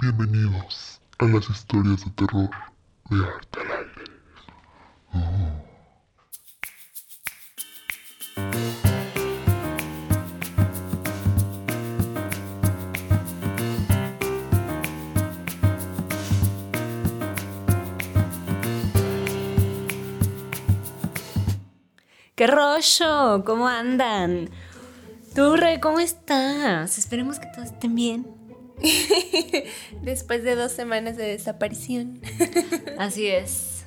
Bienvenidos a las historias de terror de Arte al Aire. ¡Qué rollo! ¿Cómo andan? Tú, Re, ¿cómo estás? Esperemos que todos estén bien. Después de dos semanas de desaparición. Así es.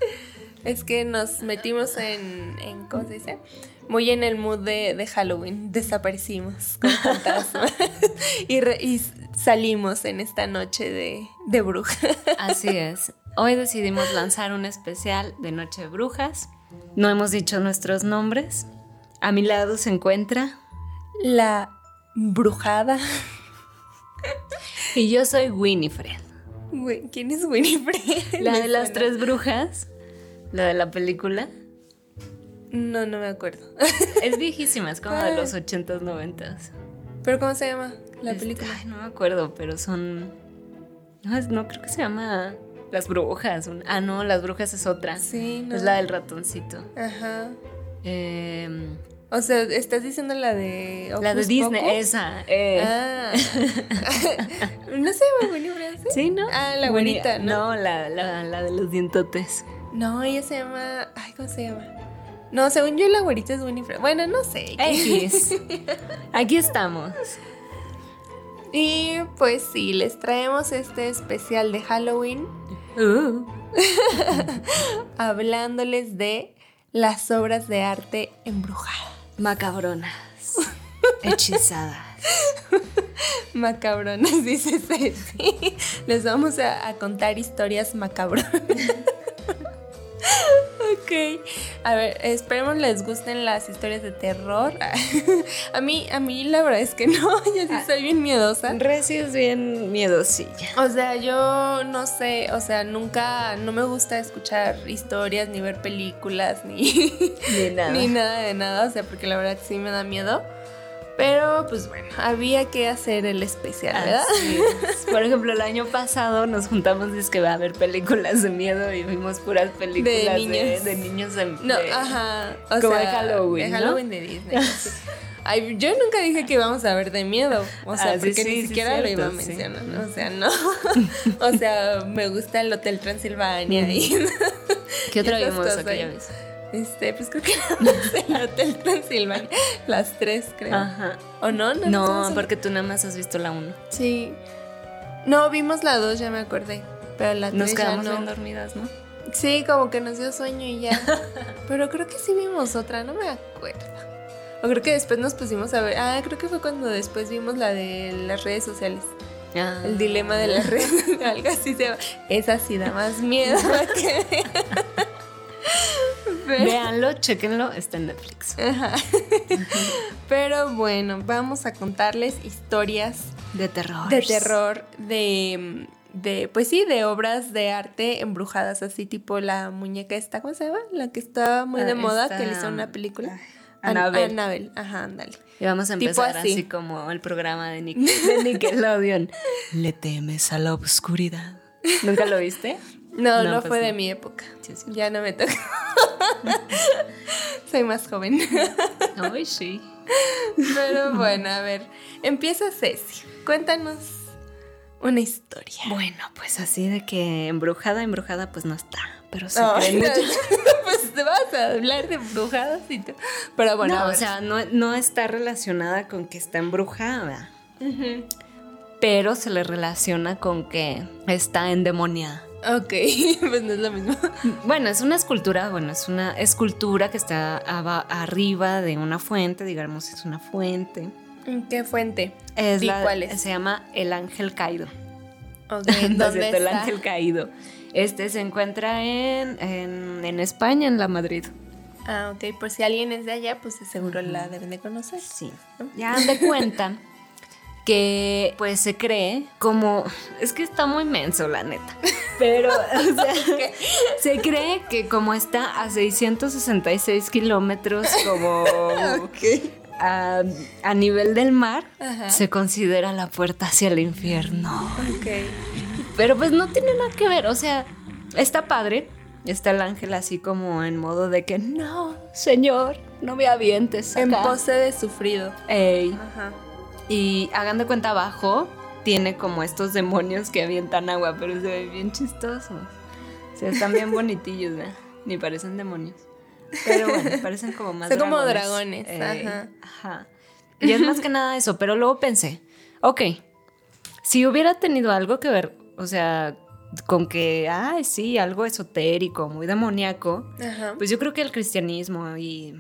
Es que nos metimos en, en ¿cómo se dice? Muy en el mood de, de Halloween. Desaparecimos con fantasmas. y, re- y salimos en esta noche de, de bruja. Así es. Hoy decidimos lanzar un especial de Noche de Brujas. No hemos dicho nuestros nombres. A mi lado se encuentra. La brujada. Y yo soy Winifred. ¿Quién es Winifred? La de las tres brujas. La de la película. No, no me acuerdo. Es viejísima, es como de los 80s, 90s. ¿Pero cómo se llama la película? ay, no me acuerdo, pero son. No, es- no creo que se llama Las Brujas. un- Ah, no, Las Brujas es otra. Sí, no. Es la del ratoncito. Ajá. Em, O sea, estás diciendo la de. la de Disney, esa. eh. Ah. no se llama Winifred, ¿sí? Sí, ¿no? Ah, la Winnie- güerita, ¿no? No, la, la, la de los dientotes. No, ella se llama. Ay, ¿cómo se llama? No, según yo, la güerita es Winifred. Bueno, no sé. X. Aquí estamos. Y pues sí, les traemos este especial de Halloween Uh, hablándoles de las obras de arte embrujadas. Macabronas. Hechizadas. Macabronas, dice Ceci. Les vamos a, a contar historias macabronas. Ok. A ver, esperemos les gusten las historias de terror. a mí, a mí la verdad es que no, yo sí soy bien miedosa. Reci es bien miedosilla. O sea, yo no sé, o sea, nunca, no me gusta escuchar historias, ni ver películas, ni, Ni nada. ni nada de nada, o sea, porque la verdad sí me da miedo. Pero pues bueno, había que hacer el especial, ¿verdad? Así es. Por ejemplo, el año pasado nos juntamos es que va a haber películas de miedo y vimos puras películas de niños. de, niños de, No, de- ajá. O como sea, de Halloween, De ¿no? Halloween de Disney. sí. Ay, yo nunca dije que íbamos a ver de miedo. O sea, Ah, porque sí, ni sí, siquiera lo iba a mencionar. O sea, no. o sea, me gusta el Hotel Transilvania y. ¿Qué otra vimos? Este, pues creo que era el Hotel Transilvania. Las tres, creo. Ajá. ¿O no? No, No, en- porque tú nada más has visto la 1. Sí. No, vimos la dos, ya me acordé. Pero la Nos tres ya quedamos no. bien dormidas, ¿no? Sí, como que nos dio sueño y ya. Pero creo que sí vimos otra, no me acuerdo. O creo que después nos pusimos a ver. Ah, creo que fue cuando después vimos la de las redes sociales. Ah. El dilema de las redes. Algo así se llama. Esa sí da más miedo que. Pero, Véanlo, chequenlo, está en Netflix. pero bueno, vamos a contarles historias De terror. de terror, de, de, pues sí, de obras de arte embrujadas, así tipo la muñeca esta, ¿cómo se llama? La que está muy de Ah, moda, esta- que le hizo una película. An- An- Annabelle. Annabelle, ajá, ándale. Y vamos a empezar así. así. como el programa de, Nick- de Nickelodeon. ¿Le temes a la oscuridad? ¿Nunca lo viste? No, No, no, pues fue no. de mi época. Sí, sí. Ya no me toca. Soy más joven. Ay, sí. Pero bueno, a ver, empieza Ceci. Cuéntanos una historia. Bueno, pues así de que embrujada, embrujada, pues no está. Pero Ay, cree mucho. pues te vas a hablar de brujadas y. Pero bueno, no, o sea, no, no está relacionada con que está embrujada. Pero se le relaciona con que está endemoniada. Ok, pues no es lo mismo. Bueno, es una escultura, bueno, es una escultura que está arriba de una fuente, digamos, es una fuente. ¿Qué fuente? Es ¿Y la- cuál es? Se llama el ángel caído. Ok, No ¿dónde cierto, el está? ángel caído. Este se encuentra en, en, en España, en la Madrid. Ah, ok, por si alguien es de allá, pues seguro la deben de conocer. Sí. Ya dan de cuenta que pues se cree como es que está muy menso la neta pero o sea, se cree que como está a 666 kilómetros como a, a nivel del mar Ajá. se considera la puerta hacia el infierno. Ok. Pero pues no tiene nada que ver, o sea, está padre. Está el ángel así como en modo de que no, señor, no me avientes. En acá". pose de sufrido. Ey. Ajá. Y hagan de cuenta abajo, tiene como estos demonios que avientan agua, pero se ven bien chistosos. O sea, están bien bonitillos, ¿verdad? Ni parecen demonios. Pero bueno, parecen como más Son como dragones. Ey, ajá. ajá. Y es más que nada eso, pero luego pensé, ok, si hubiera tenido algo que ver, o sea, con que, ay, sí, algo esotérico, muy demoníaco, Ajá. pues yo creo que el cristianismo y,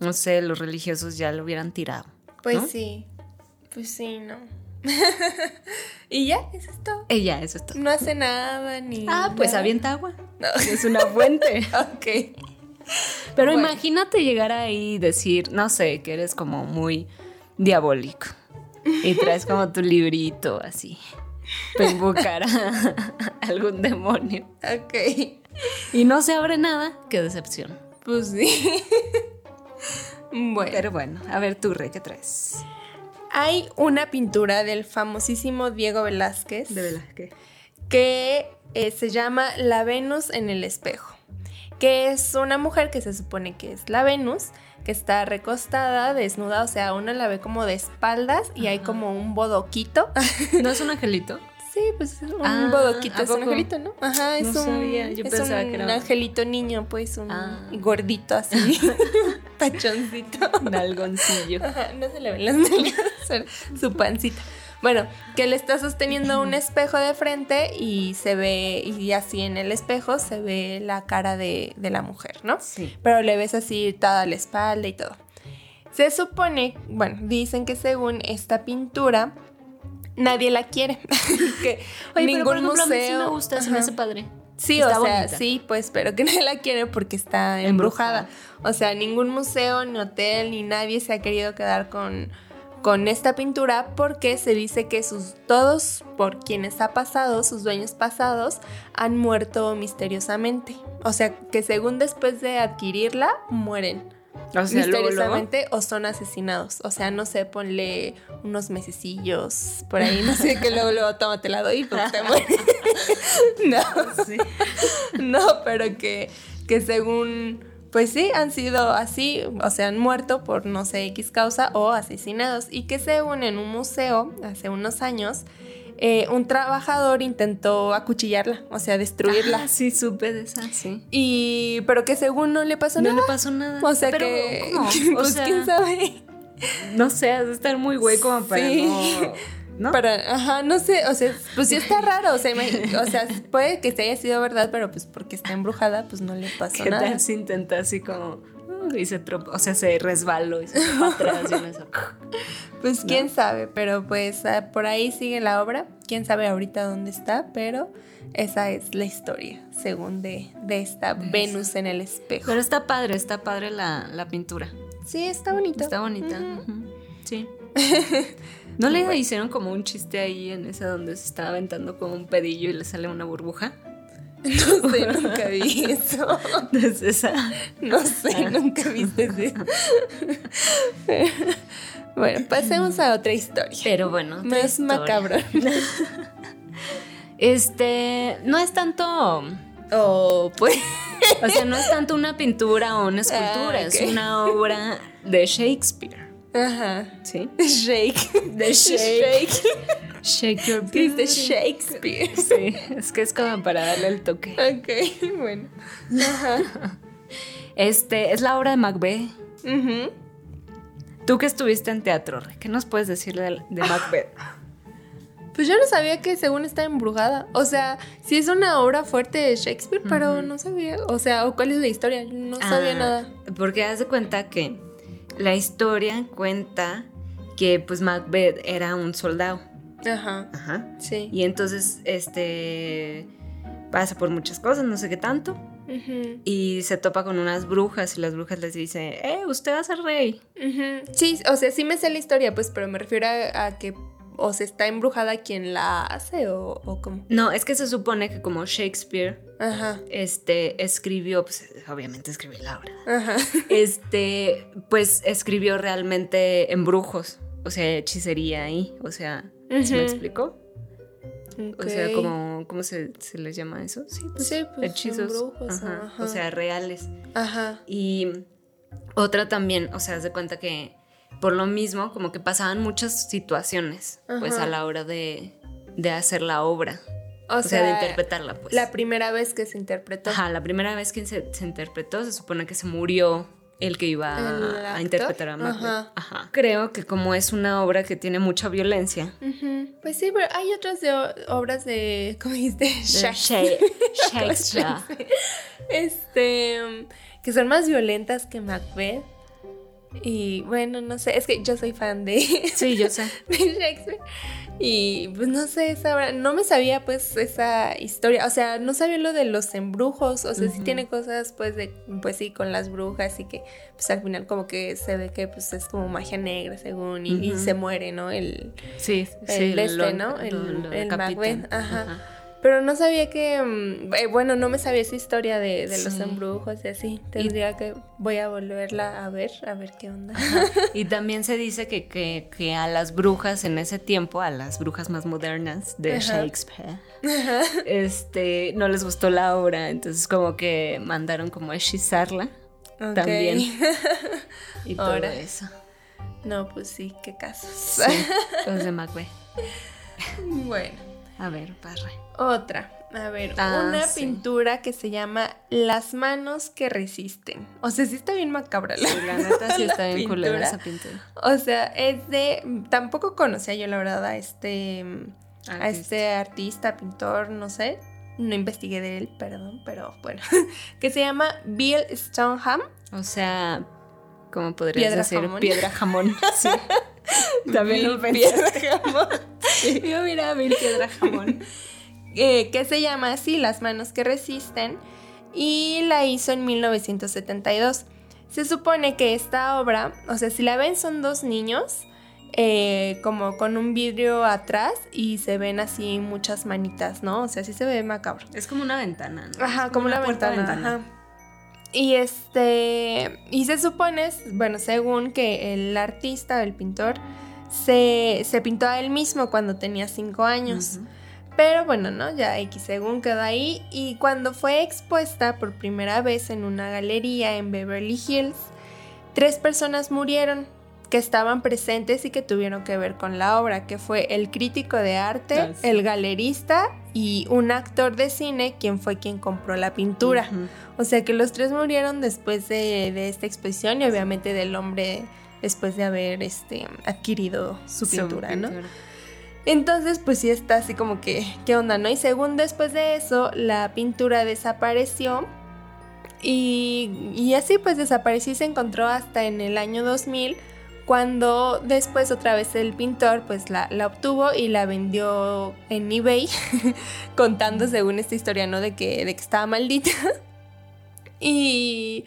no sé, los religiosos ya lo hubieran tirado. Pues ¿no? sí. Pues sí, no. y ya, eso es todo. Ella, eso es todo. No hace nada ni. Ah, pues nada. avienta agua. No. Es una fuente. Ok. Pero Bueno. imagínate llegar ahí y decir, no sé, que eres como muy diabólico. Y traes como tu librito así. Para invocar a algún demonio. Ok. Y no se abre nada. Qué decepción. Pues sí. bueno. Pero bueno, a ver tú, Rey, ¿qué traes? Hay una pintura del famosísimo Diego Velázquez que. que eh, se llama La Venus en el espejo, que es una mujer que se supone que es la Venus, que está recostada, desnuda, o sea, uno la ve como de espaldas y hay como un bodoquito. ¿No es un angelito? Sí, pues es un Ah, bodoquito, ¿a es un poco? angelito, ¿no? Ajá, es No un, sabía, yo es pensaba un que era- angelito niño, pues un Ah. gordito así, pachoncito. Nalgoncillo. Ajá, no se le ven las nalgas, su pancita. Bueno, que le está sosteniendo un espejo de frente y se ve, y así en el espejo se ve la cara de, de la mujer, ¿no? Sí. Pero le ves así toda la espalda y todo. Se supone, bueno, dicen que según esta pintura, nadie la quiere. que Oye, ningún pero por ejemplo, a mí sí museo. me gusta, se me hace padre. Sí, Está o sea, bonita. sí, pues, pero que nadie la quiere porque está Embrujada. embrujada. O sea, ningún museo, ni hotel, ni nadie se ha querido quedar con, con esta pintura porque se dice que sus todos por quienes ha pasado, sus dueños pasados, han muerto misteriosamente. O sea, que según después de adquirirla, mueren. O sea, luego, luego. misteriosamente o son asesinados. O sea, no sé, ponle unos mesecillos por ahí, no sé, que luego, luego tómate la doy pues te mueres. no. Sí. No, pero que, que según, pues sí, han sido así, o sea, han muerto por no sé X causa o asesinados. Y que según en un museo, hace unos años, eh, un trabajador intentó acuchillarla, o sea, destruirla. Ah, sí, supe de esa, sí. Y, pero que según no le pasó No nada. le pasó nada. O sea Pero, que, ¿cómo? Pues sea, quién sabe. No sé, has de estar muy güey como para Sí. no. ¿No? Para, ajá, no sé, o sea, pues sí está raro, o sea, o sea, puede que se haya sido verdad, pero pues porque está embrujada, pues no le pasó ¿Qué nada. tal si intenta así como. Y se tropa, o sea, se resbaló y se atrás y uno Pues quién sabe, pero pues ah, por ahí sigue la obra. Quién sabe ahorita dónde está, pero esa es la historia, según de, de esta Venus en el espejo. Pero está padre, está padre la, la pintura. sí, está bonito. Está bonita. Sí. ¿No le hicieron como un chiste ahí en esa donde se está aventando como un pedillo y le sale una burbuja? No sé, nunca vi eso. Es esa. No sé, nunca viste eso. bueno, pasemos a otra historia. Pero bueno. Más macabro. Este, no es tanto, Oh, pues. o sea, no es tanto una pintura o una escultura, Ah, es ok. una obra de Shakespeare. Ajá. ¿Sí? Shake. De Shake. Shake your ¿Qué booty. dice Shakespeare? Sí, es que es como para darle el toque. Ok, bueno. Ajá. Este, es la obra de Macbeth. Ujú. Tú que estuviste en teatro, ¿qué nos puedes decir de, de Macbeth? Pues yo no sabía que según está embrujada. O sea, sí es una obra fuerte de Shakespeare, pero no sabía. O sea, ¿o ¿cuál es la historia? No sabía Ah, nada. Porque haz de cuenta que la historia cuenta que pues Macbeth era un soldado. Ajá. Ajá. Sí. Y entonces, este, pasa por muchas cosas, no sé qué tanto. Y se topa con unas brujas y las brujas les dicen, eh, usted va a ser rey. Ujú. Sí, o sea, sí me sé la historia, pues, pero me refiero a, a que o se está embrujada quien la hace o, o cómo. No, es que se supone que como Shakespeare Ajá, este, escribió, pues obviamente escribió la obra. ajá. Este, pues escribió realmente embrujos, o sea, hechicería ahí, o sea, ¿se me explicó? O sea, como, ¿cómo se, se les llama eso? Sí, pues, Sí, pues, hechizos. embrujos, ajá, ajá. O sea, reales. Ajá. Y otra también, o sea, haz de cuenta que por lo mismo, como que pasaban muchas situaciones, pues a la hora de, de hacer la obra. O, O, sea, de interpretarla, pues. La primera vez que se interpretó. Ajá, la primera vez que se, se interpretó, se supone que se murió el que iba ¿El a, interpretar a Macbeth. Ajá. Ajá. Creo que como es una obra que tiene mucha violencia. Pues sí, pero hay otras de obras de. ¿Cómo dijiste? Shakespeare. Sha- Shakespeare. Este. um, Que son más violentas que Macbeth. Y bueno, no sé. Es que yo soy fan de, Sí, yo sé. de Shakespeare. Y pues no sé, esa no me sabía pues esa historia, o sea, no sabía lo de los embrujos, o sea, sí Ujú. tiene cosas pues de, pues sí, con las brujas y que pues al final como que se ve que pues es como magia negra según y, y se muere, ¿no? El, Sí, El sí. este, lo- ¿no? El- lo el. Macbeth, ajá. Pero no sabía que, mm, eh, bueno, no me sabía esa historia de, de los embrujos y así. Tendría que, voy a volverla a ver, a ver qué onda. Y también se dice que, que, que a las brujas en ese tiempo, a las brujas más modernas de Ajá. Shakespeare, este, no les gustó la obra, entonces como que mandaron como a hechizarla también y todo Ahora. eso. No, pues sí, qué casos. Sí, los de Macbeth. bueno, A ver, Parra. otra. A ver, Ah, una sí. pintura que se llama Las manos que resisten. O sea, sí está bien macabra la, Sí, la neta sí está bien culera esa pintura. O sea, es de. Tampoco conocía yo, la verdad, a este. A Artista. este artista, pintor, no sé. No investigué de él, perdón, pero bueno. que se llama Bill Stoneham. O sea, ¿cómo podrías Piedra decir? jamón. Piedra jamón. Sí. También lo pensé. Piedra Jamón. Yo mira, Bill Piedra jamón. eh, que se llama así, Las manos que resisten. Y la hizo en 1972. Se supone que esta obra, o sea, si la ven son dos niños, eh, como con un vidrio atrás y se ven así muchas manitas, ¿no? O sea, sí se ve macabro. Es como una ventana, ¿no? Ajá, como una, puerta ventana. ajá. Y este. Y se supone, bueno, según que el artista, el pintor, se, se pintó a él mismo cuando tenía cinco años. Ujú. Pero bueno, ¿no? Ya X según quedó ahí. Y cuando fue expuesta por primera vez en una galería en Beverly Hills, tres personas murieron que estaban presentes y que tuvieron que ver con la obra, que fue el crítico de arte, el galerista y un actor de cine, quien fue quien compró la pintura. O sea que los tres murieron después de, de esta exposición y obviamente del hombre después de haber este, adquirido su pintura, ¿no? pintura. Entonces, pues sí está así como que, ¿qué onda, no? Y según después de eso, la pintura desapareció. Y, y así pues desapareció y se encontró hasta en el año 2000, cuando después otra vez el pintor pues la, la obtuvo y la vendió en eBay, contando según esta historia, ¿no? De que, de que estaba maldita. y...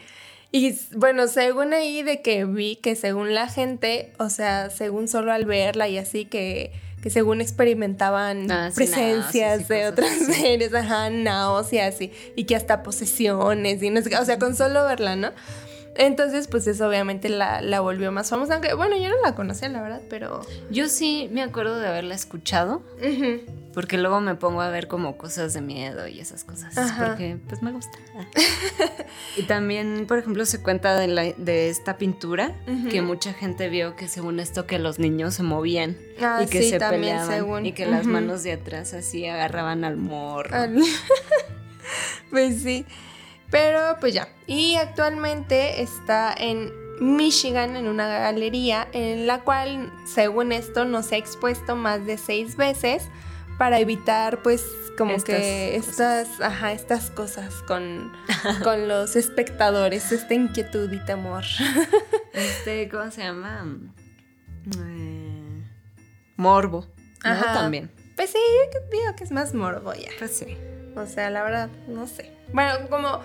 Y bueno, según ahí de que vi que según la gente, o sea, según solo al verla y así que, que según experimentaban Ah, sí, presencias náuseas de otras así. seres, ajá, náuseas y, y que hasta posesiones y no sé o sea, con solo verla, ¿no? Entonces, pues eso obviamente la, la volvió más famosa, aunque bueno, yo no la conocía, la verdad, pero... Yo sí me acuerdo de haberla escuchado, Ujú. porque luego me pongo a ver como cosas de miedo y esas cosas, Ajá. porque pues me gusta. y también, por ejemplo, se cuenta de, la- de esta pintura, que mucha gente vio que según esto que los niños se movían Ah, y que sí, se también peleaban según. y que las manos de atrás así agarraban al morro. Al- pues sí. Pero pues ya. Y actualmente está en Michigan en una galería en la cual, según esto, no se ha expuesto más de seis veces para evitar pues como Estas que cosas. estas, ajá, estas cosas con, con los espectadores, esta inquietud y temor. Este, ¿cómo se llama? Eh, morbo. ¿no? Ajá. También. Pues sí, yo digo que es más morbo ya. Pues sí. O sea, la verdad, no sé. Bueno, como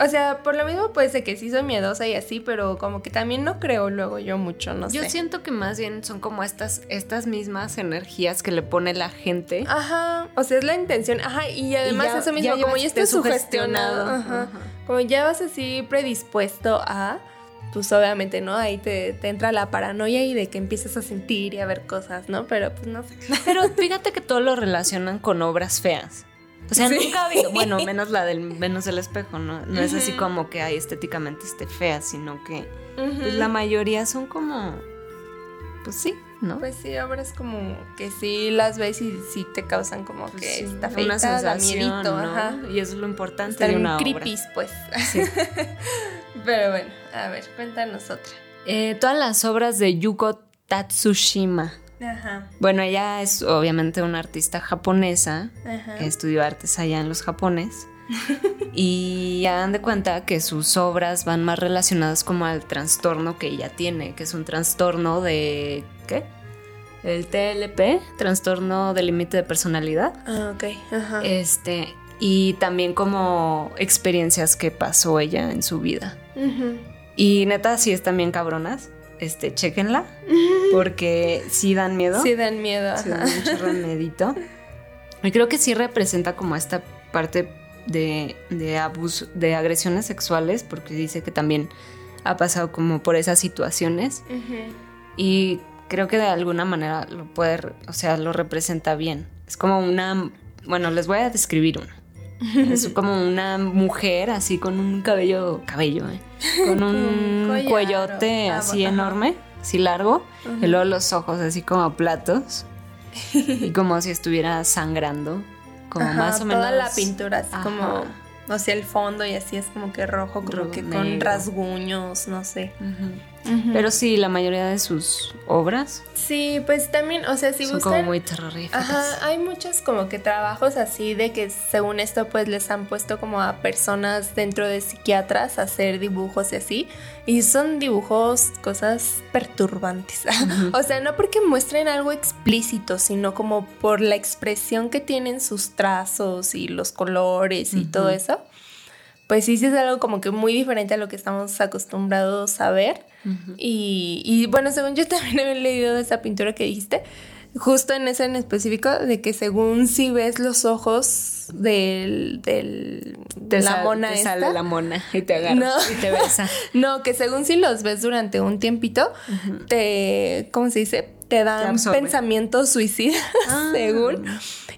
O sea, por lo mismo puede ser que sí soy miedosa y así, pero como que también no creo luego yo mucho, no Yo sé. siento que más bien son como estas, estas mismas energías que le pone la gente. Ajá, o sea, es la intención, ajá, y además ya- eso mismo, ya como ya estás sugestionado, sugestionado, ajá, ajá. como ya vas así predispuesto a, pues obviamente, ¿no? Ahí te, te entra la paranoia y de que empiezas a sentir y a ver cosas, ¿no? Pero pues no sé. Pero fíjate que todo lo relacionan con obras feas. O sea, Sí. nunca ha habido, bueno, menos la del menos el espejo, ¿no? No es así como que ay, estéticamente esté fea, sino que pues, la mayoría son como pues sí, ¿no? Pues sí, obras como que sí las ves y sí te causan como Pues que sí, está una feita, da sensación, miedito, ¿no? ajá. Y eso es lo importante Están de una obra. creepy, pues. Pero bueno, a ver, cuéntanos otra. Eh, todas las obras de Yuko Tatsushima. Ajá, Bueno, ella es obviamente una artista japonesa ajá. que estudió artes allá en los Japones. y hagan de cuenta que sus obras van más relacionadas como al trastorno que ella tiene, que es un trastorno de... ¿qué? El TLP, trastorno del límite de personalidad. Ah, ok, ajá. Este, y también como experiencias que pasó ella en su vida. Y neta, sí están bien cabronas. Este, chéquenla, porque sí dan miedo. Sí dan miedo, Sí, ajá. da mucho remedito. Y creo que sí representa como esta parte de, de abuso, de agresiones sexuales, porque dice que también ha pasado como por esas situaciones. Ujú. Y creo que de alguna manera lo puede, o sea, lo representa bien. Es como una, bueno, les voy a describir una. Es como una mujer así con un cabello, cabello, ¿eh? Con un cuellote ah, así enorme, así largo, y luego los ojos así como platos, y como si estuviera sangrando, como Ajá, más o menos. Toda la pintura, así Ajá. como, o sea, el fondo y así es como que rojo, Ro- que con negro. rasguños, no sé. Ujú. Pero sí, la mayoría de sus obras sí, pues también, o sea, si son buscan... como muy terroríficas. Ajá, hay muchos como que trabajos así de que según esto pues les han puesto como a personas dentro de psiquiatras a hacer dibujos y así. Y son dibujos, cosas perturbantes. o sea, no porque muestren algo explícito, sino como por la expresión que tienen sus trazos y los colores y todo Ujú. eso. Pues sí, sí es algo como que muy diferente a lo que estamos acostumbrados a ver. Y, y, bueno, según yo también he leído de esa pintura que dijiste, justo en esa en específico, de que según si ves los ojos del, del Te la sal- mona te esta, sale la mona y te agarra No. y te besa. no, que según si los ves durante un tiempito, te, ¿cómo se dice? Te Te dan absorbe. pensamientos suicidas, Ah. según.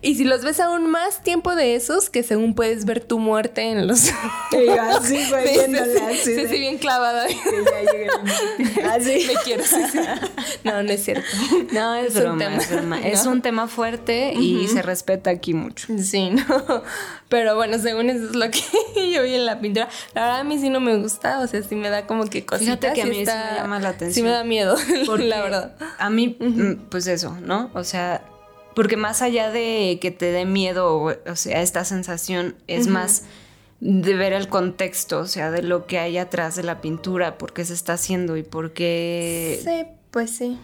Y si los ves aún más tiempo de esos, que según puedes ver tu muerte en los... así, güey, Sí, sí, viéndola sí, así sí, de- sí, bien clavada. que ya llegue el- Así. Me quiero suicidar. No, no es cierto. No, es, Es un broma, tema. es broma. ¿No? Es un tema fuerte y se respeta aquí mucho. Sí, no. Pero bueno, según eso es lo que yo vi en la pintura. La verdad a mí sí no me gusta, o sea, sí me da como que cositas. Fíjate que a sí mí sí me llama la Sí atención. me da miedo, Porque la verdad. A mí, mm, pues eso, ¿no? O sea, porque más allá de que te dé miedo, o, sea, esta sensación, es más de ver el contexto, o sea, de lo que hay atrás de la pintura, por qué se está haciendo y por qué... Sí, pues sí.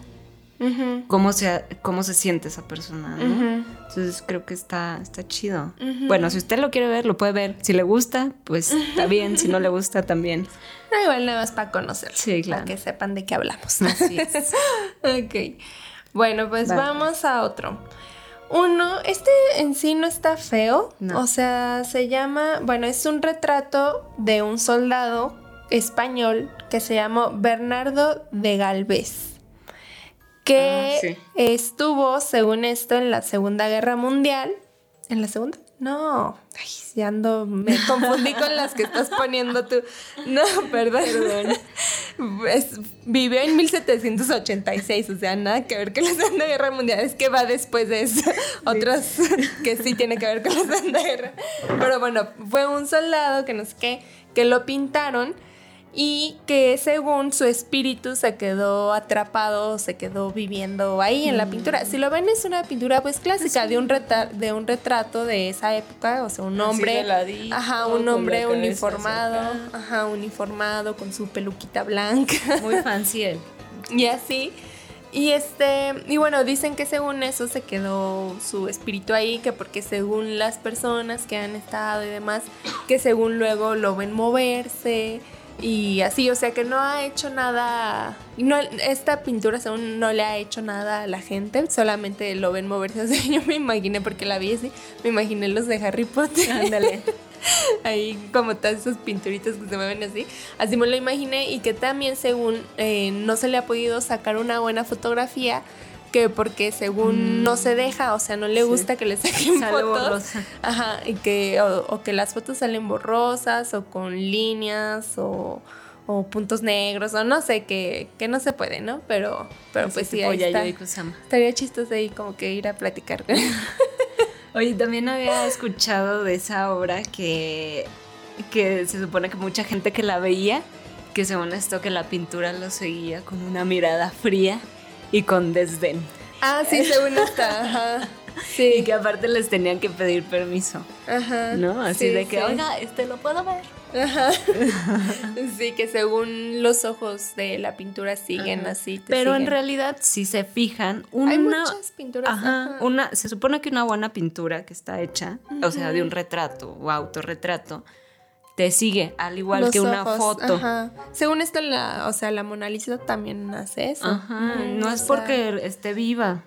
Cómo se, cómo se siente esa persona, ¿no? Entonces creo que está, está chido. Bueno, si usted lo quiere ver, lo puede ver. Si le gusta, pues está bien. Si no le gusta, también. Ah, igual nada más para conocerlo. Sí, claro. Para que sepan de qué hablamos. Así es. ok. Bueno, pues Vale. vamos a otro. Uno, este en sí no está feo. No. O sea, se llama, bueno, es un retrato de un soldado español que se llamó Bernardo de Galvez. Que Ah, sí. estuvo, según esto, en la Segunda Guerra Mundial. ¿En la Segunda? No. Ay, ya ando, me confundí con las que estás poniendo tú. No, perdón. Es- vivió en 1786, o sea, nada que ver con la Segunda Guerra Mundial, es que va después de eso. Otras que sí tiene que ver con la Segunda Guerra. Pero bueno, fue un soldado que no sé qué, que lo pintaron y que según su espíritu se quedó atrapado, se quedó viviendo ahí en la pintura. Si lo ven es una pintura pues clásica de un de un retrato de esa época, o sea, un hombre, ladito, ajá, un hombre uniformado, ajá, uniformado con su peluquita blanca Muy fancy él. y así. Y este, y bueno, dicen que según eso se quedó su espíritu ahí, que porque según las personas que han estado y demás, que según luego lo ven moverse y así, o sea que no ha hecho nada, no, esta pintura según no le ha hecho nada a la gente, solamente lo ven moverse, o sea, yo me imaginé porque la vi así, me imaginé los de Harry Potter. Ándale. Ahí como todas esas pinturitas que se mueven así. Así me lo imaginé y que también según eh, no se le ha podido sacar una buena fotografía que porque según no se deja, o sea, no le Sí. gusta que le saquen Sale fotos. borrosa. Ajá, y que o, o que las fotos salen borrosas o con líneas o, o puntos negros o no sé, que, que no se puede, ¿no? Pero, pero Así pues sí, ahí está. Estaría chistoso ahí como que ir a platicar. Oye, también había escuchado de esa obra que, que se supone que mucha gente que la veía, que según esto que la pintura lo seguía con una mirada fría y con desdén. ah, sí, según está, ajá. Y Sí, que aparte les tenían que pedir permiso, ajá. ¿no? Así Sí, de que, sí. oiga, este lo puedo ver. Ajá. Sí, que según los ojos de la pintura siguen Ajá. así. Pero en realidad, si se fijan, una, Hay muchas pinturas. Ajá, ajá. una, se supone que una buena pintura que está hecha, o sea, de un retrato o autorretrato, te sigue, al igual Los que una foto. Ajá. Según esto, la, o sea, la Mona Lisa también hace eso. Ajá, Mm, no es sea, porque esté viva,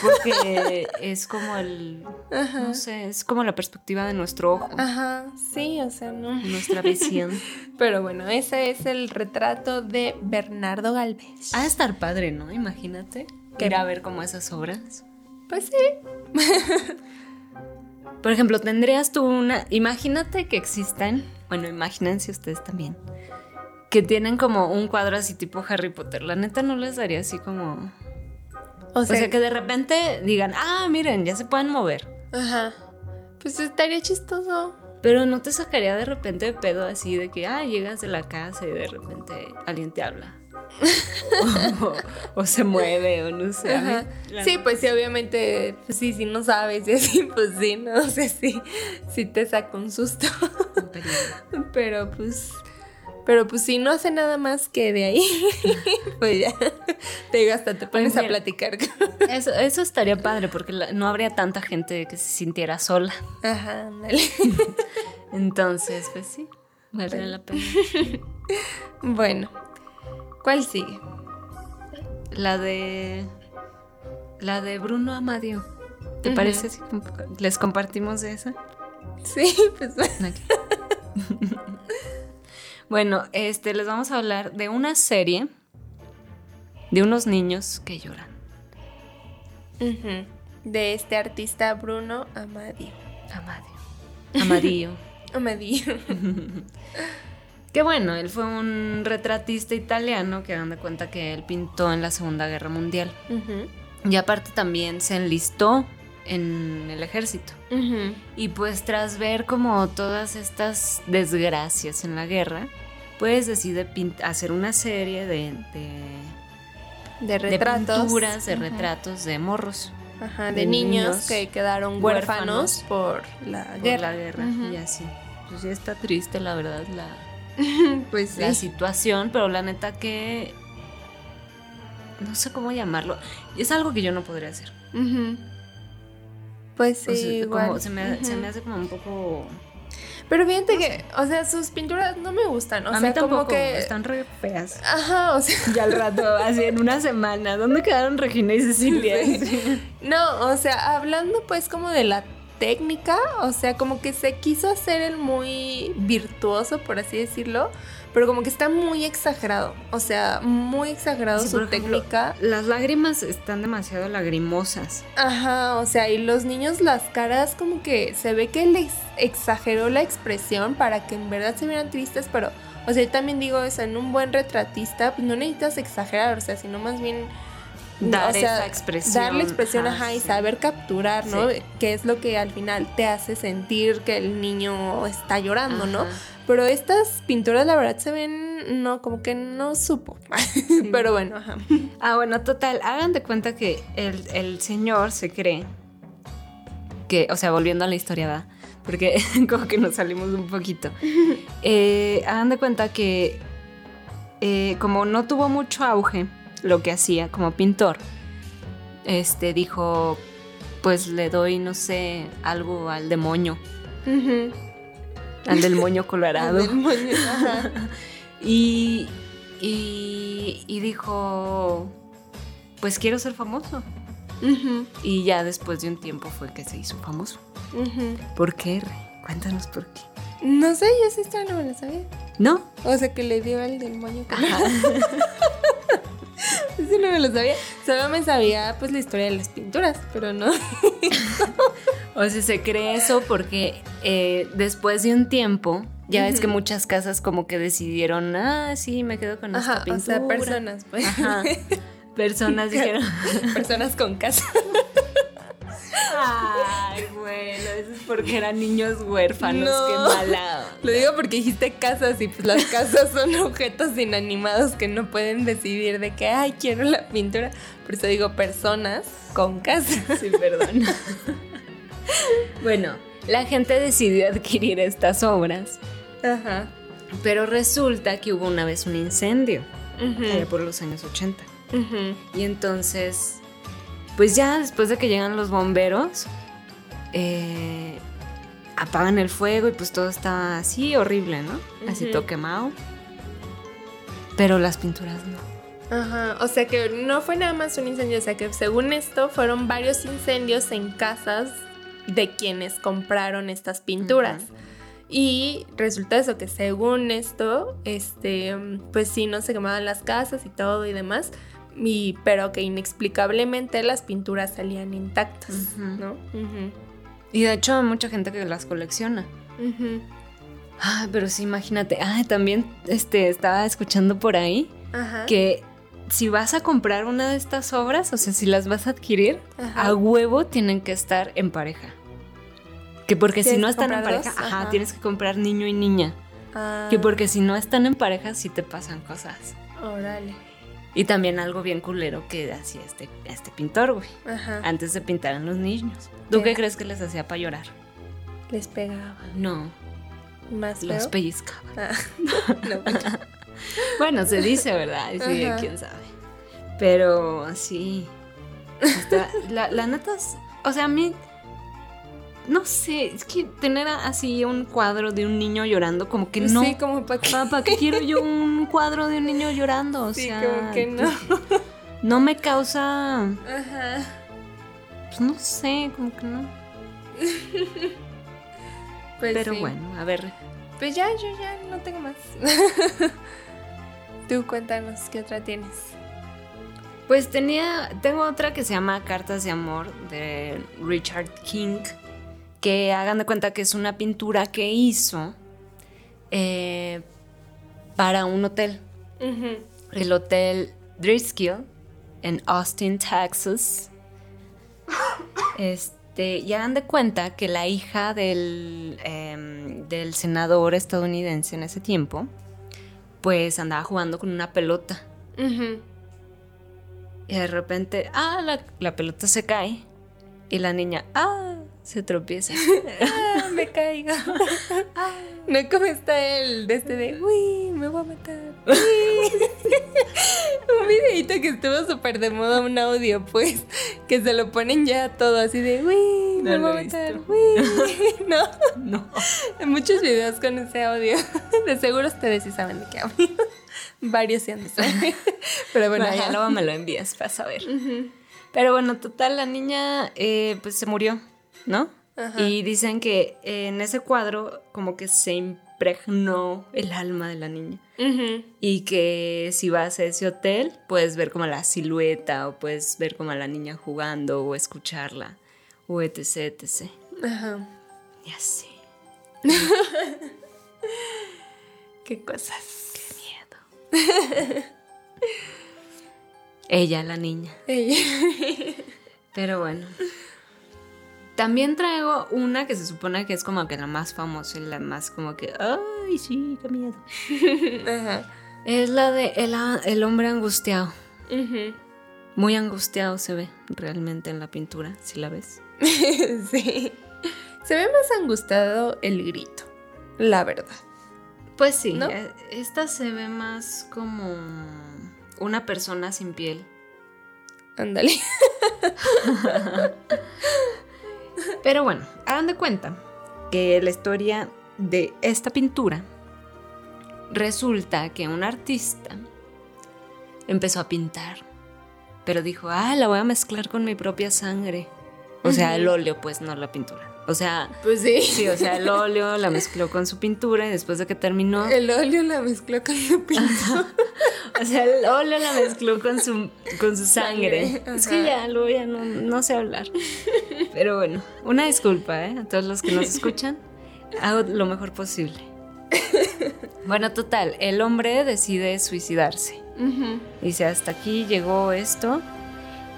porque es como el, Ajá. no sé, es como la perspectiva de nuestro ojo, Ajá, sí, o sea, no. nuestra visión. Pero bueno, ese es el retrato de Bernardo Galvez. Ha de estar padre, ¿no? Imagínate. ¿Qué? Ir a ver como esas obras. Pues sí. Por ejemplo, tendrías tú una. Imagínate que existan. Bueno, imagínense ustedes también. Que tienen como un cuadro así tipo Harry Potter. La neta no les daría así como. O O sea, que de repente digan, ah, miren, ya se pueden mover. Ajá. Pues estaría chistoso. Pero no te sacaría de repente de pedo así de que, ah, llegas de la casa y de repente alguien te habla. o, o se mueve, o no sé. Ajá. Sí, pues sí, obviamente, pues sí, si no sabes y así, pues sí, no sé si sí, te saca un susto. Pero pues, pero pues si no hace nada más que de ahí, pues ya, te digo, hasta te pones a mira. platicar. Eso, eso estaría padre porque la- no habría tanta gente que se sintiera sola. Ajá, ándale. Entonces, pues sí, valdría la pena. Bueno, ¿cuál sigue? La de. La de Bruno Amadio. ¿Te parece si les compartimos de esa? Sí, pues Ok. bueno, este, les vamos a hablar de una serie de unos niños que lloran. de este artista Bruno Amadio. Amadio. Amadillo. Amadio. que bueno, él fue un retratista italiano que dan de cuenta que él pintó en la Segunda Guerra Mundial. Y aparte también se enlistó en el ejército. Y pues tras ver como todas estas desgracias en la guerra, pues decide hacer una serie de, de, De de retratos. pinturas, de retratos de morros Ajá, de, de niños, niños que quedaron huérfanos huérfanos, por la por guerra. la guerra Ujú. y así. Pues ya está triste la verdad la, Pues la sí. situación, pero la neta que no sé cómo llamarlo. Es algo que yo no podría hacer. Ujú. Pues sí, O sea, igual. como se, me, se me hace como un poco Pero fíjate que, o sea, sus pinturas no me gustan. O a sea, mí tampoco como que. están re feas. Ajá, o sea. Y al rato, así en una semana, ¿dónde quedaron Regina y Cecilia? No, o sea, hablando pues como de la técnica, o sea, como que se quiso hacer el muy virtuoso, por así decirlo, pero como que está muy exagerado, o sea, muy exagerado Sí, su ejemplo, técnica. Las lágrimas están demasiado lagrimosas. Ajá, o sea, y los niños las caras como que se ve que les exageró la expresión para que en verdad se vieran tristes, pero, o sea, yo también digo eso, en un buen retratista, pues no necesitas exagerar, o sea, sino más bien Dar o sea, esa expresión. Darle expresión, ajá, ajá, y saber capturar, ¿no? Sí. Que es lo que al final te hace sentir que el niño está llorando, ¿no? Pero estas pinturas, la verdad, se ven, no, como que no supo. Pero bueno, ajá. Ah, bueno, total, hagan de cuenta que el, el señor se cree que, o sea, volviendo a la historia, ¿verdad? Porque como que nos salimos un poquito. Eh, hagan de cuenta que eh, como no tuvo mucho auge lo que hacía como pintor, este dijo, pues le doy, no sé, algo al demonio, Ujú. al del moño colorado. Del moño, ajá. Y, y, y dijo, pues quiero ser famoso. Y ya después de un tiempo fue que se hizo famoso. ¿Por qué, Rey? Cuéntanos por qué. No sé, yo esa historia no me la sabía. ¿No? O sea, que le dio al del moño. Eso no me lo sabía. Solo me sabía pues la historia de las pinturas, pero no. O sea, se cree eso porque eh, después de un tiempo, ya ves que Ujú. muchas casas como que decidieron, ah, sí, me quedo con Ajá, esta o pintura. sea, personas, pues. Ajá. Personas dijeron, Personas con casa. Ay, bueno, eso es porque eran niños huérfanos, No. qué mala. Lo digo porque dijiste casas y pues las casas son objetos inanimados que no pueden decidir de que, ay, quiero la pintura. Por eso digo personas con casa. Sí, perdón. bueno, la gente decidió adquirir estas obras, Ajá. pero resulta que hubo una vez un incendio, allá Ujú, por los años 80. ujú. Y entonces, pues ya después de que llegan los bomberos, eh, apagan el fuego y pues todo está así horrible, ¿no? Así Ujú. todo quemado. Pero las pinturas no. Ajá, o sea que no fue nada más un incendio, o sea que según esto fueron varios incendios en casas de quienes compraron estas pinturas. Y resulta eso que según esto, este, pues sí, no se quemaban las casas y todo y demás, y, pero que inexplicablemente las pinturas salían intactas, Ujú. ¿no? Y de hecho hay mucha gente que las colecciona. ujú. Ah, pero sí, imagínate. Ah, también este, estaba escuchando por ahí Ajá. que si vas a comprar una de estas obras, o sea, si las vas a adquirir, Ajá. a huevo tienen que estar en pareja. Que porque si ¿Tienes no están en pareja, Ajá. tienes que comprar niño y niña. Ah, Que porque si no están en pareja, sí te pasan cosas. Órale. Y también algo bien culero que hacía este, este pintor, güey. Ajá. Antes de pintar a los niños. ¿Tú ¿Qué? qué crees que les hacía para llorar? Les pegaba. No, ¿Más los feo? pellizcaba. Ah, no, pues, Bueno, se dice, ¿verdad? Sí, Ajá. quién sabe. Pero sí. está- la, la neta, es- o sea, a mí. No sé, es que tener así un cuadro de un niño llorando, como que no. Sí, como para que... ¿Para qué quiero yo un cuadro de un niño llorando? O Sí, sea, como que no. No me causa. Ajá. Pues no sé, como que no. Pues Pero sí. bueno, a ver. Pues ya, yo ya no tengo más. Tú cuéntanos qué otra tienes. Pues tenía, tengo otra que se llama Cartas de Amor de Richard King, que hagan de cuenta que es una pintura que hizo eh, para un hotel, el Hotel Driscoll en Austin, Texas. Este, y hagan de cuenta que la hija del, em, del senador estadounidense en ese tiempo, pues andaba jugando con una pelota. Y de repente, ah, la, la pelota se cae. Y la niña, ah, se tropieza. Ah, me caigo. No como está el de este de, uy, me voy a matar. uy". un videito que estuvo súper de moda, un audio, pues, que se lo ponen ya todo así de, uy, me No voy a matar. uy". No, no. hay muchos videos con ese audio. De seguro ustedes sí saben de qué hablo. Varios sí han de saber. Pero bueno, ya luego me lo envías para saber. Pero bueno, total, la niña eh, pues se murió, ¿no? Ajá. Y dicen que en ese cuadro como que se impregnó el alma de la niña. Y que si vas a ese hotel, puedes ver como la silueta o puedes ver como a la niña jugando o escucharla o etc, etc. Ajá. Y así. Qué cosas. Miedo. Ella, la niña. Ella. Pero bueno. También traigo una que se supone que es como que la más famosa y la más como que, ay, sí, qué miedo. Ajá. Es la de el, a- el hombre angustiado. Muy angustiado se ve realmente en la pintura, si la ves. sí. Se ve más angustiado el grito, la verdad. Pues sí, ¿No? eh, esta se ve más como... una persona sin piel. Ándale. Pero bueno, hagan de cuenta que la historia de esta pintura resulta que un artista empezó a pintar, pero dijo, ah, la voy a mezclar con mi propia sangre. O sea, el óleo, pues, no la pintura. O sea, Pues sí. sí, o sea, el óleo la mezcló con su pintura y después de que terminó, El óleo la mezcló con la pintura. o sea, el óleo la mezcló con su, con su sangre. Sangre, Es que ya, luego ya no, no sé hablar. Pero bueno, una disculpa, ¿eh? A todos los que nos escuchan. Hago lo mejor posible. Bueno, total, el hombre decide suicidarse. Dice, hasta aquí llegó esto.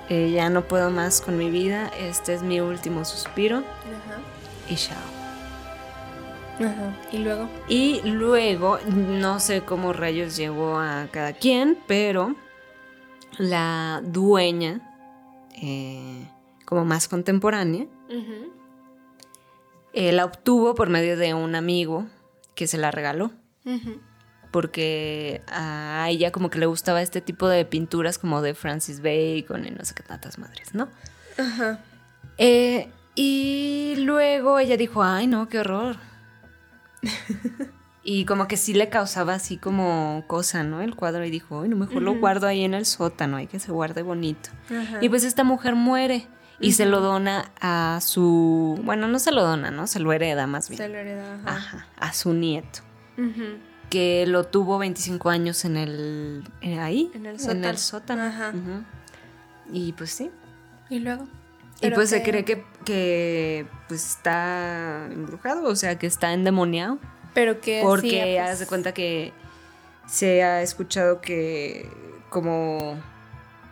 eh, ya no puedo más con mi vida. Este es mi último suspiro. Ajá. Y chao. Ajá. Y luego. Y luego, no sé cómo rayos llegó a cada quien, pero la dueña, eh, como más contemporánea, eh, la obtuvo por medio de un amigo que se la regaló. Porque a ella como que le gustaba este tipo de pinturas como de Francis Bacon y no sé qué tantas madres, ¿no? Ajá. Eh, y luego ella dijo, ay no, qué horror. y como que sí le causaba así como cosa, ¿no? El cuadro y dijo, ay, no, mejor lo guardo ahí en el sótano, hay que se guarde bonito. Y pues esta mujer muere y se lo dona a su, bueno, no se lo dona, ¿no? Se lo hereda más bien. Se lo heredó. Ajá. Ajá, a su nieto, que lo tuvo 25 años en el, eh, ahí, En el En sótano. el sótano. Ajá. Y pues sí. Y luego. Y Pero pues se cree que, que pues está embrujado, o sea, que está endemoniado. Pero que. Porque hacía, pues, haz de cuenta que se ha escuchado que como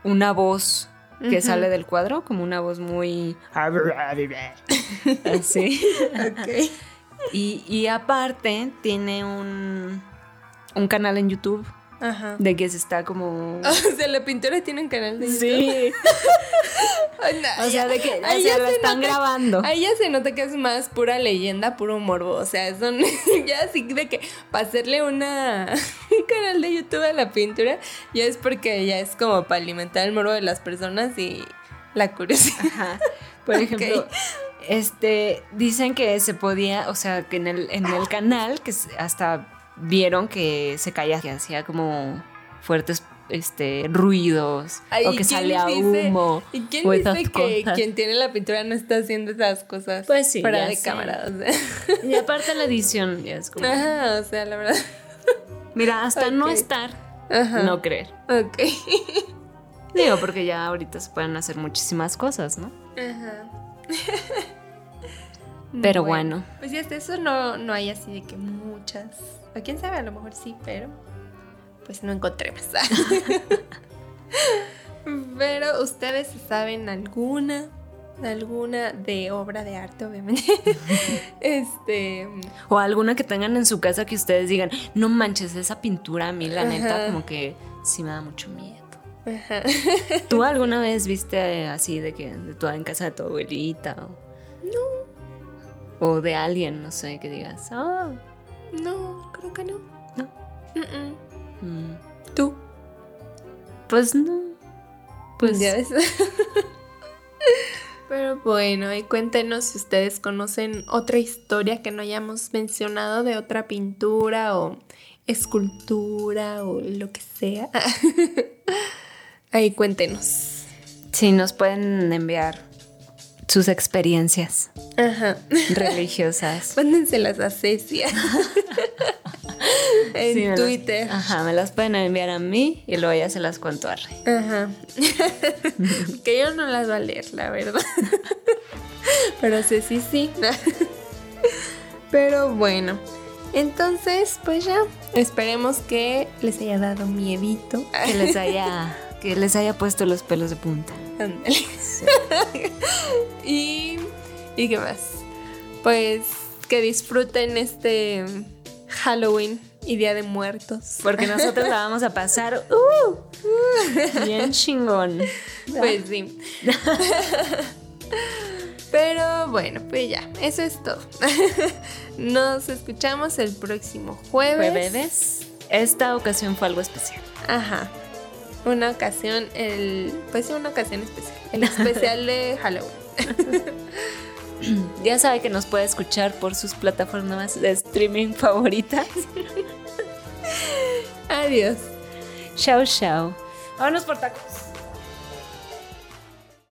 una voz que sale del cuadro, como una voz muy así. Ok. Y, y aparte tiene un, un canal en YouTube Ajá. de que se está como... O sea, la pintura tiene un canal de YouTube. Sí, no, o sea, de que o sea, se están nota- grabando. Ahí ya se nota que es más pura leyenda, puro morbo. O sea, son ya así de que para hacerle una un canal de YouTube a la pintura, ya es porque ya es como para alimentar el morbo de las personas y la curiosidad. Ajá. Por ejemplo, este dicen que se podía, o sea, que en el, en el canal, que hasta vieron que se caía, que hacía como fuertes este ruidos Ay, o ¿y que salía humo ¿Y quién o dice que cosas. quien tiene la pintura no está haciendo esas cosas Pues sí, fuera de cámara? O sea. y aparte la edición ya es como Ajá, o sea, la verdad. mira hasta no estar Ajá. no creer Ok. digo porque ya ahorita se pueden hacer muchísimas cosas no Ajá. Pero bueno, Pues ya hasta eso no, no hay así de que muchas. O quién sabe, a lo mejor sí, pero pues no encontré más. pero ustedes saben alguna, alguna de obra de arte, obviamente. este. o alguna que tengan en su casa que ustedes digan no manches esa pintura a mí la neta como que sí me da mucho miedo Ajá. ¿Tú alguna vez viste así de que de tu, en casa de tu abuelita? O, o de alguien, no sé, que digas, ah, No, creo que no. no. Mm, Tú. pues no. Pues Ya ves. Pero bueno, y cuéntenos si ustedes conocen otra historia que no hayamos mencionado de otra pintura o escultura o lo que sea. Ahí cuéntenos. sí, nos pueden enviar sus experiencias Ajá. religiosas. Mándenselas a Cecia. en Sí, me las- Twitter. ajá, me las pueden enviar a mí y luego ya se las cuento a Rey. Ajá. que yo no las va a leer, la verdad. Pero sí, sí, sí. Pero bueno. Entonces, pues ya. Esperemos que les haya dado miedito. Que les haya, que les haya puesto los pelos de punta. Y. ¿Y qué más? Pues que disfruten este Halloween y Día de Muertos. Porque nosotros la vamos a pasar uh, bien chingón. Pues sí. Pero bueno, pues ya, eso es todo. Nos escuchamos el próximo jueves. Jueves. Esta ocasión fue algo especial. Ajá. Una ocasión, el. Pues sí, una ocasión especial. El especial de Halloween. Ya sabe que nos puede escuchar por sus plataformas de streaming favoritas. Adiós. Chao, chao. Vámonos por tacos.